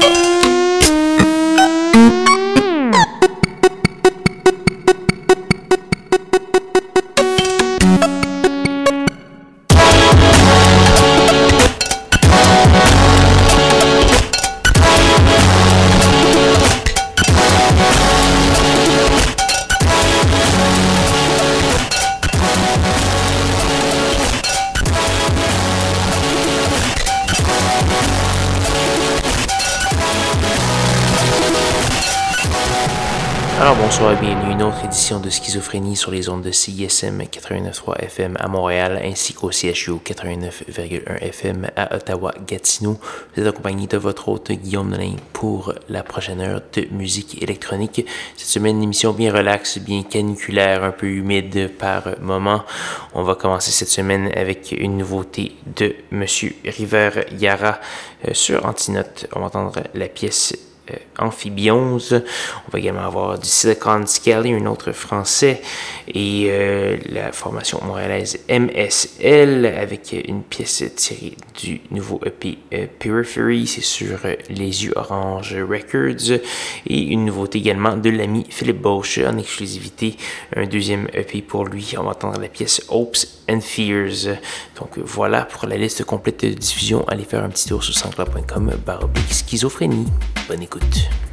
de schizophrénie sur les ondes de CISM 89.3 FM à Montréal ainsi qu'au CHU 89.1 FM à Ottawa-Gatineau. Vous êtes accompagné de votre hôte Guillaume Nolin pour la prochaine heure de musique électronique. Cette semaine, une émission bien relaxe, bien caniculaire, un peu humide par moment. On va commencer cette semaine avec une nouveauté de Monsieur River Yara euh, sur Antinote. On va entendre la pièce euh, Amphibions. On va également avoir du Silicon Skelly, un autre français, et euh, la formation montréalaise MSL avec une pièce tirée du nouveau EP euh, Periphery, c'est sur Les Yeux Orange Records, et une nouveauté également de l'ami Philippe Bosch en exclusivité, un deuxième EP pour lui. On va entendre la pièce Hopes and Fears. Donc voilà pour la liste complète de diffusion. Allez faire un petit tour sur sanscloud.com baroblique schizophrénie. Bonne écoute. out.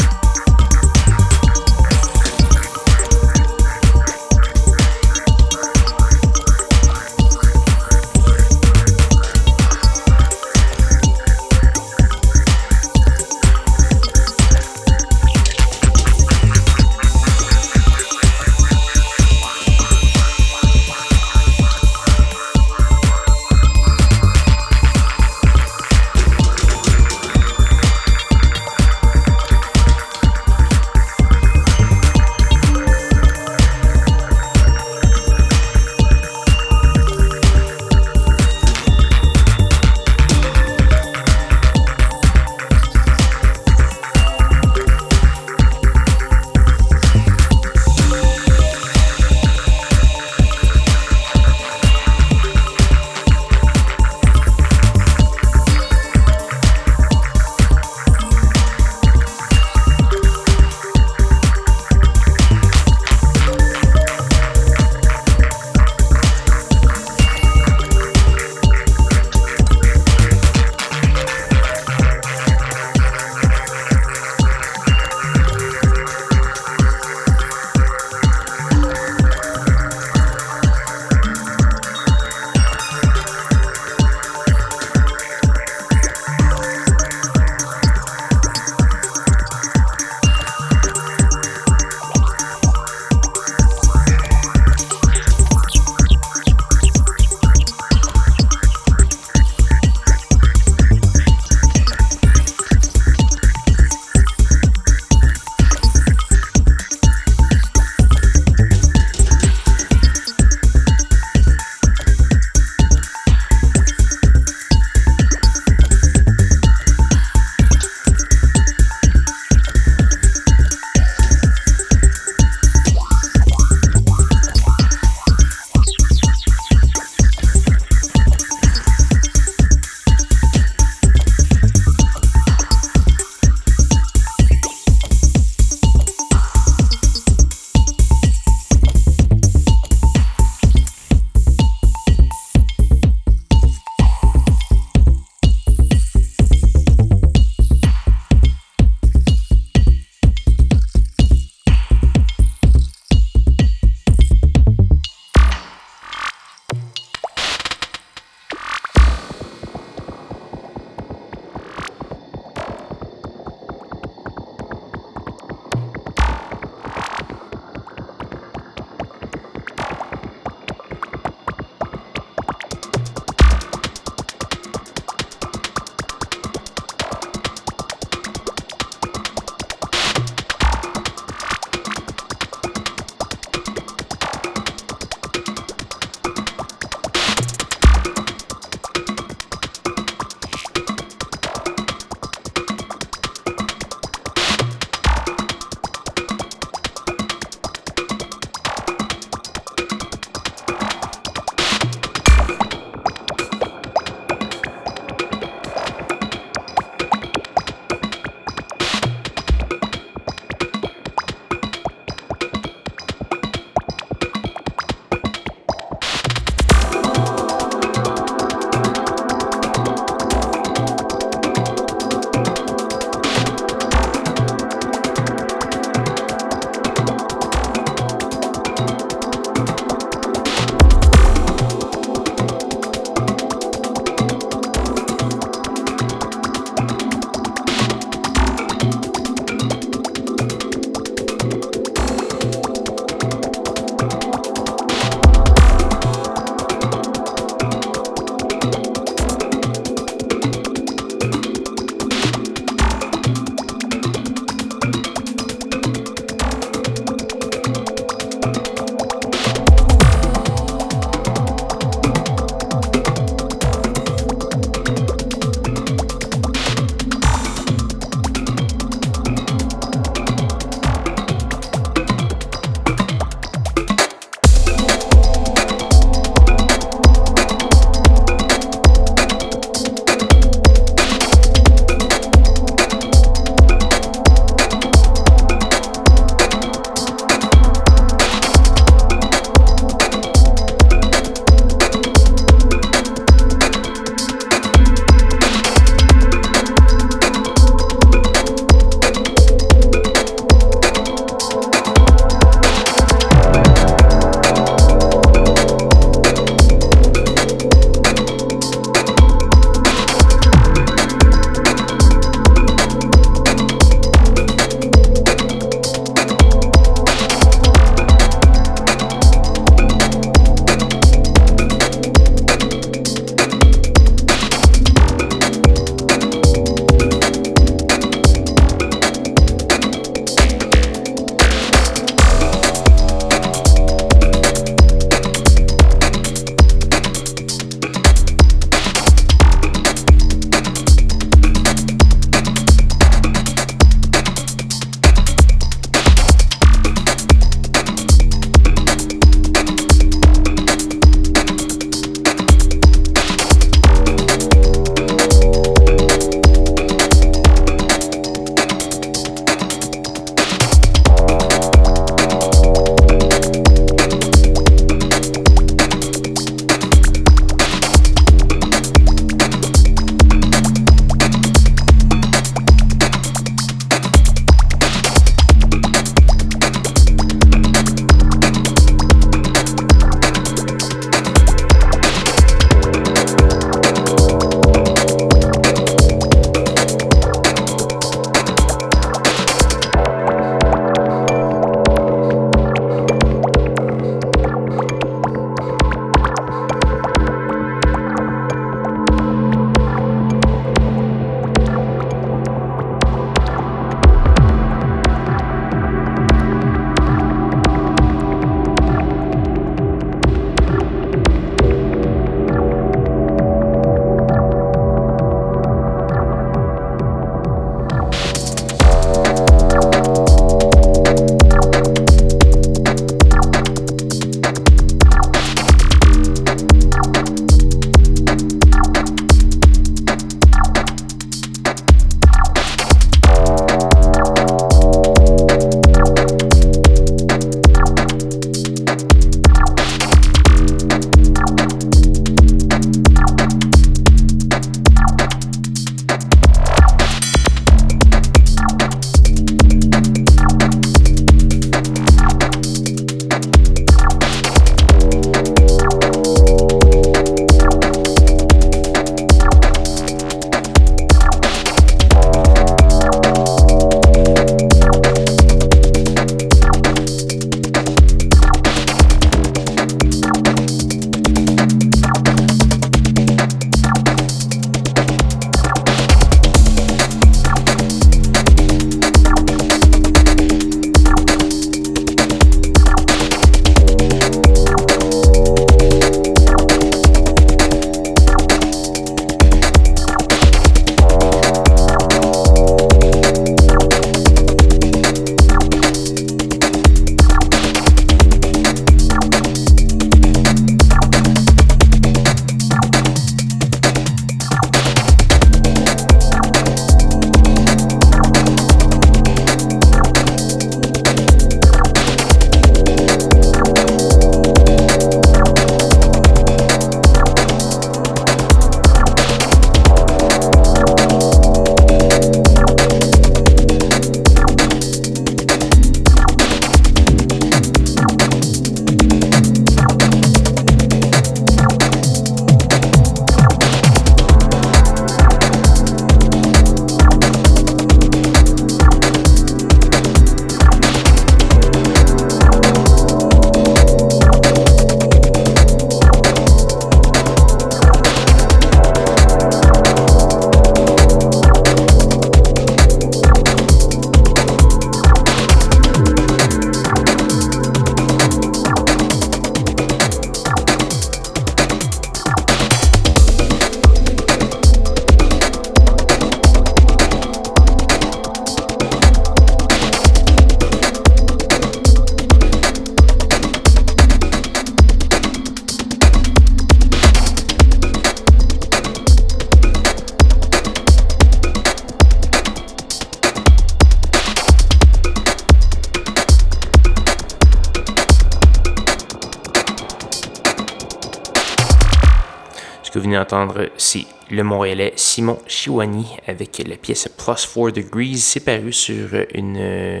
Venez d'entendre, c'est le Montréalais Simon Chiwani avec la pièce Plus 4 Degrees. C'est paru sur une euh,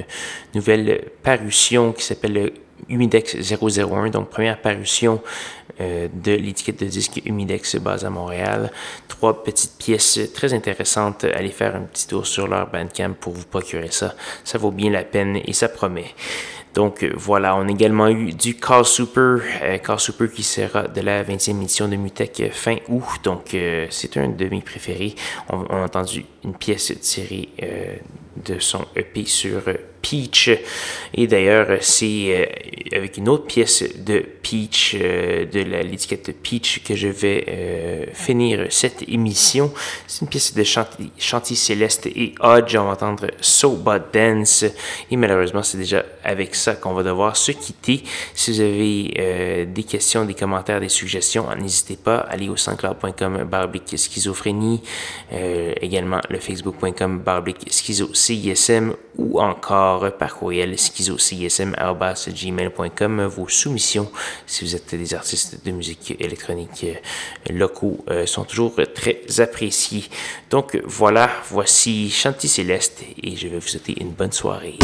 nouvelle parution qui s'appelle Humidex 001, donc première parution euh, de l'étiquette de disque Humidex basée à Montréal. Trois petites pièces très intéressantes. Allez faire un petit tour sur leur Bandcamp pour vous procurer ça. Ça vaut bien la peine et ça promet. Donc voilà, on a également eu du Call Super, euh, Call Super qui sera de la 20e édition de Mutech fin août. Donc euh, c'est un de mes préférés. On, a entendu une pièce tirée de son EP sur Peach. Et d'ailleurs, c'est avec une autre pièce de Peach, de l'étiquette Peach, que je vais finir cette émission. C'est une pièce de Chanty, Céleste et Hodge. On va entendre So But Dance. Et malheureusement, c'est déjà avec ça qu'on va devoir se quitter. Si vous avez des questions, des commentaires, des suggestions, n'hésitez pas à aller au sanscloud.com barbic schizophrénie, également le facebook.com barbic schizo CISM ou encore par courriel schizocism.gmail.com vos soumissions si vous êtes des artistes de musique électronique locaux sont toujours très appréciés. Donc voilà, voici Chanty Céleste et je vais vous souhaiter une bonne soirée.